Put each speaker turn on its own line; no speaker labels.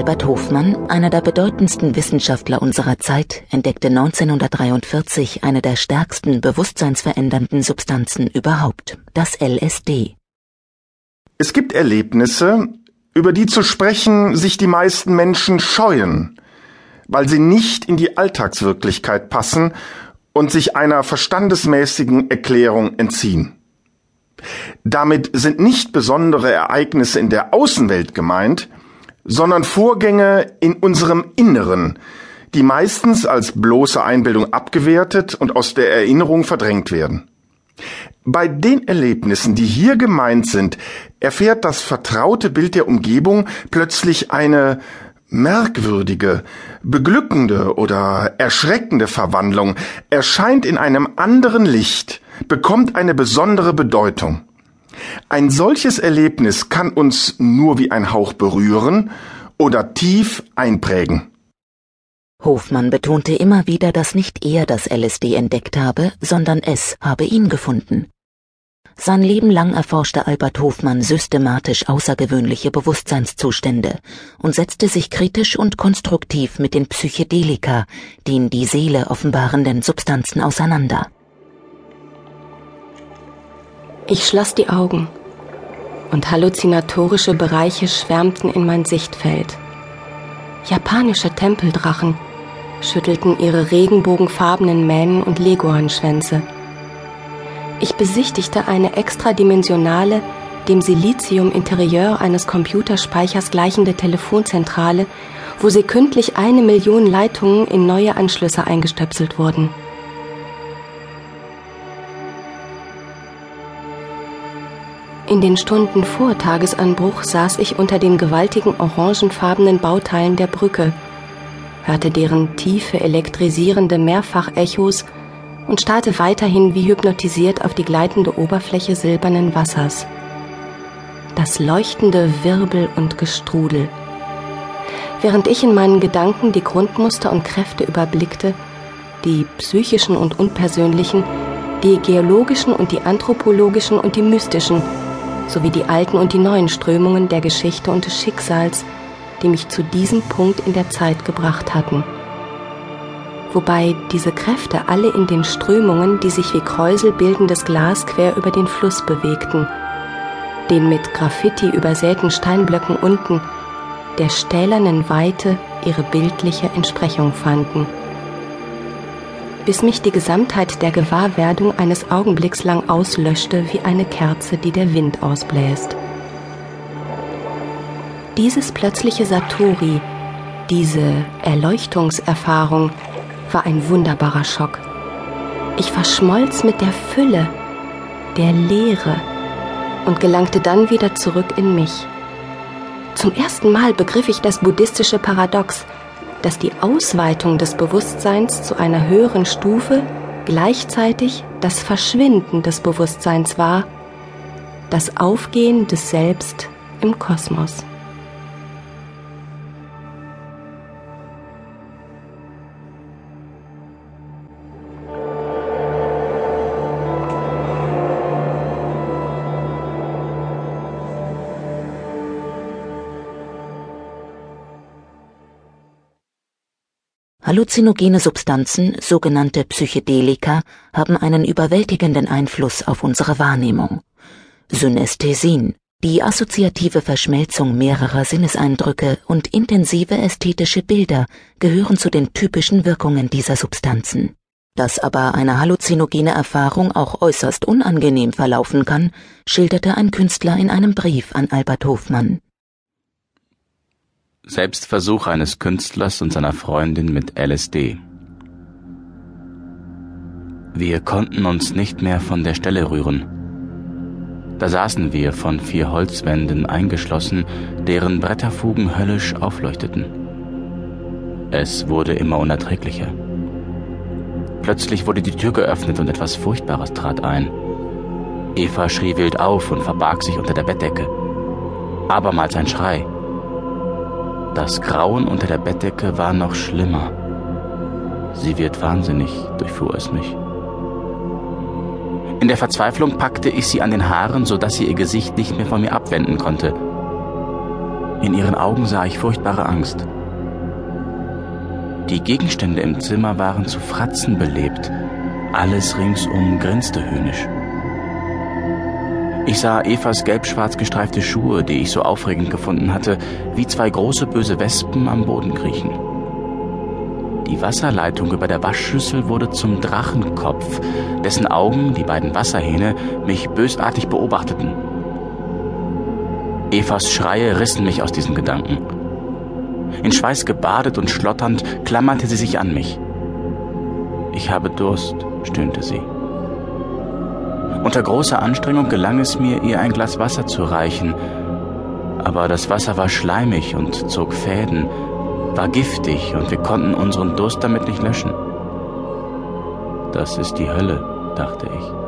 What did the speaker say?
Albert Hofmann, einer der bedeutendsten Wissenschaftler unserer Zeit, entdeckte 1943 eine der stärksten bewusstseinsverändernden Substanzen überhaupt, das LSD.
Es gibt Erlebnisse, über die zu sprechen sich die meisten Menschen scheuen, weil sie nicht in die Alltagswirklichkeit passen und sich einer verstandesmäßigen Erklärung entziehen. Damit sind nicht besondere Ereignisse in der Außenwelt gemeint, sondern Vorgänge in unserem Inneren, die meistens als bloße Einbildung abgewertet und aus der Erinnerung verdrängt werden. Bei den Erlebnissen, die hier gemeint sind, erfährt das vertraute Bild der Umgebung plötzlich eine merkwürdige, beglückende oder erschreckende Verwandlung, erscheint in einem anderen Licht, bekommt eine besondere Bedeutung. Ein solches Erlebnis kann uns nur wie ein Hauch berühren oder tief einprägen.
Hofmann betonte immer wieder, dass nicht er das LSD entdeckt habe, sondern es habe ihn gefunden. Sein Leben lang erforschte Albert Hofmann systematisch außergewöhnliche Bewusstseinszustände und setzte sich kritisch und konstruktiv mit den Psychedelika, den die Seele offenbarenden Substanzen auseinander.
Ich schloss die Augen und halluzinatorische Bereiche schwärmten in mein Sichtfeld. Japanische Tempeldrachen schüttelten ihre regenbogenfarbenen Mähnen und Leguanschwänze. Ich besichtigte eine extradimensionale, dem Silizium-Interieur eines Computerspeichers gleichende Telefonzentrale, wo sekündlich eine Million Leitungen in neue Anschlüsse eingestöpselt wurden. In den Stunden vor Tagesanbruch saß ich unter den gewaltigen orangenfarbenen Bauteilen der Brücke, hörte deren tiefe, elektrisierende Mehrfachechos und starrte weiterhin wie hypnotisiert auf die gleitende Oberfläche silbernen Wassers. Das leuchtende Wirbel und Gestrudel. Während ich in meinen Gedanken die Grundmuster und Kräfte überblickte, die psychischen und unpersönlichen, die geologischen und die anthropologischen und die mystischen, sowie die alten und die neuen Strömungen der Geschichte und des Schicksals, die mich zu diesem Punkt in der Zeit gebracht hatten. Wobei diese Kräfte alle in den Strömungen, die sich wie Kräusel bildendes Glas quer über den Fluss bewegten, den mit Graffiti übersäten Steinblöcken unten, der stählernen Weite ihre bildliche Entsprechung fanden bis mich die Gesamtheit der Gewahrwerdung eines Augenblicks lang auslöschte wie eine Kerze, die der Wind ausbläst. Dieses plötzliche Satori, diese Erleuchtungserfahrung war ein wunderbarer Schock. Ich verschmolz mit der Fülle, der Leere und gelangte dann wieder zurück in mich. Zum ersten Mal begriff ich das buddhistische Paradox, dass die Ausweitung des Bewusstseins zu einer höheren Stufe gleichzeitig das Verschwinden des Bewusstseins war, das Aufgehen des Selbst im Kosmos.
Halluzinogene Substanzen, sogenannte Psychedelika, haben einen überwältigenden Einfluss auf unsere Wahrnehmung. Synästhesien, die assoziative Verschmelzung mehrerer Sinneseindrücke und intensive ästhetische Bilder gehören zu den typischen Wirkungen dieser Substanzen. Dass aber eine halluzinogene Erfahrung auch äußerst unangenehm verlaufen kann, schilderte ein Künstler in einem Brief an Albert Hofmann.
Selbstversuch eines Künstlers und seiner Freundin mit LSD. Wir konnten uns nicht mehr von der Stelle rühren. Da saßen wir von vier Holzwänden eingeschlossen, deren Bretterfugen höllisch aufleuchteten. Es wurde immer unerträglicher. Plötzlich wurde die Tür geöffnet und etwas Furchtbares trat ein. Eva schrie wild auf und verbarg sich unter der Bettdecke. Abermals ein Schrei. Das Grauen unter der Bettdecke war noch schlimmer. Sie wird wahnsinnig, durchfuhr es mich. In der Verzweiflung packte ich sie an den Haaren, so dass sie ihr Gesicht nicht mehr von mir abwenden konnte. In ihren Augen sah ich furchtbare Angst. Die Gegenstände im Zimmer waren zu Fratzen belebt. Alles ringsum grinste höhnisch. Ich sah Evas gelb-schwarz gestreifte Schuhe, die ich so aufregend gefunden hatte, wie zwei große böse Wespen am Boden kriechen. Die Wasserleitung über der Waschschüssel wurde zum Drachenkopf, dessen Augen, die beiden Wasserhähne, mich bösartig beobachteten. Evas Schreie rissen mich aus diesen Gedanken. In Schweiß gebadet und schlotternd klammerte sie sich an mich. Ich habe Durst, stöhnte sie. Unter großer Anstrengung gelang es mir, ihr ein Glas Wasser zu reichen, aber das Wasser war schleimig und zog Fäden, war giftig und wir konnten unseren Durst damit nicht löschen. Das ist die Hölle, dachte ich.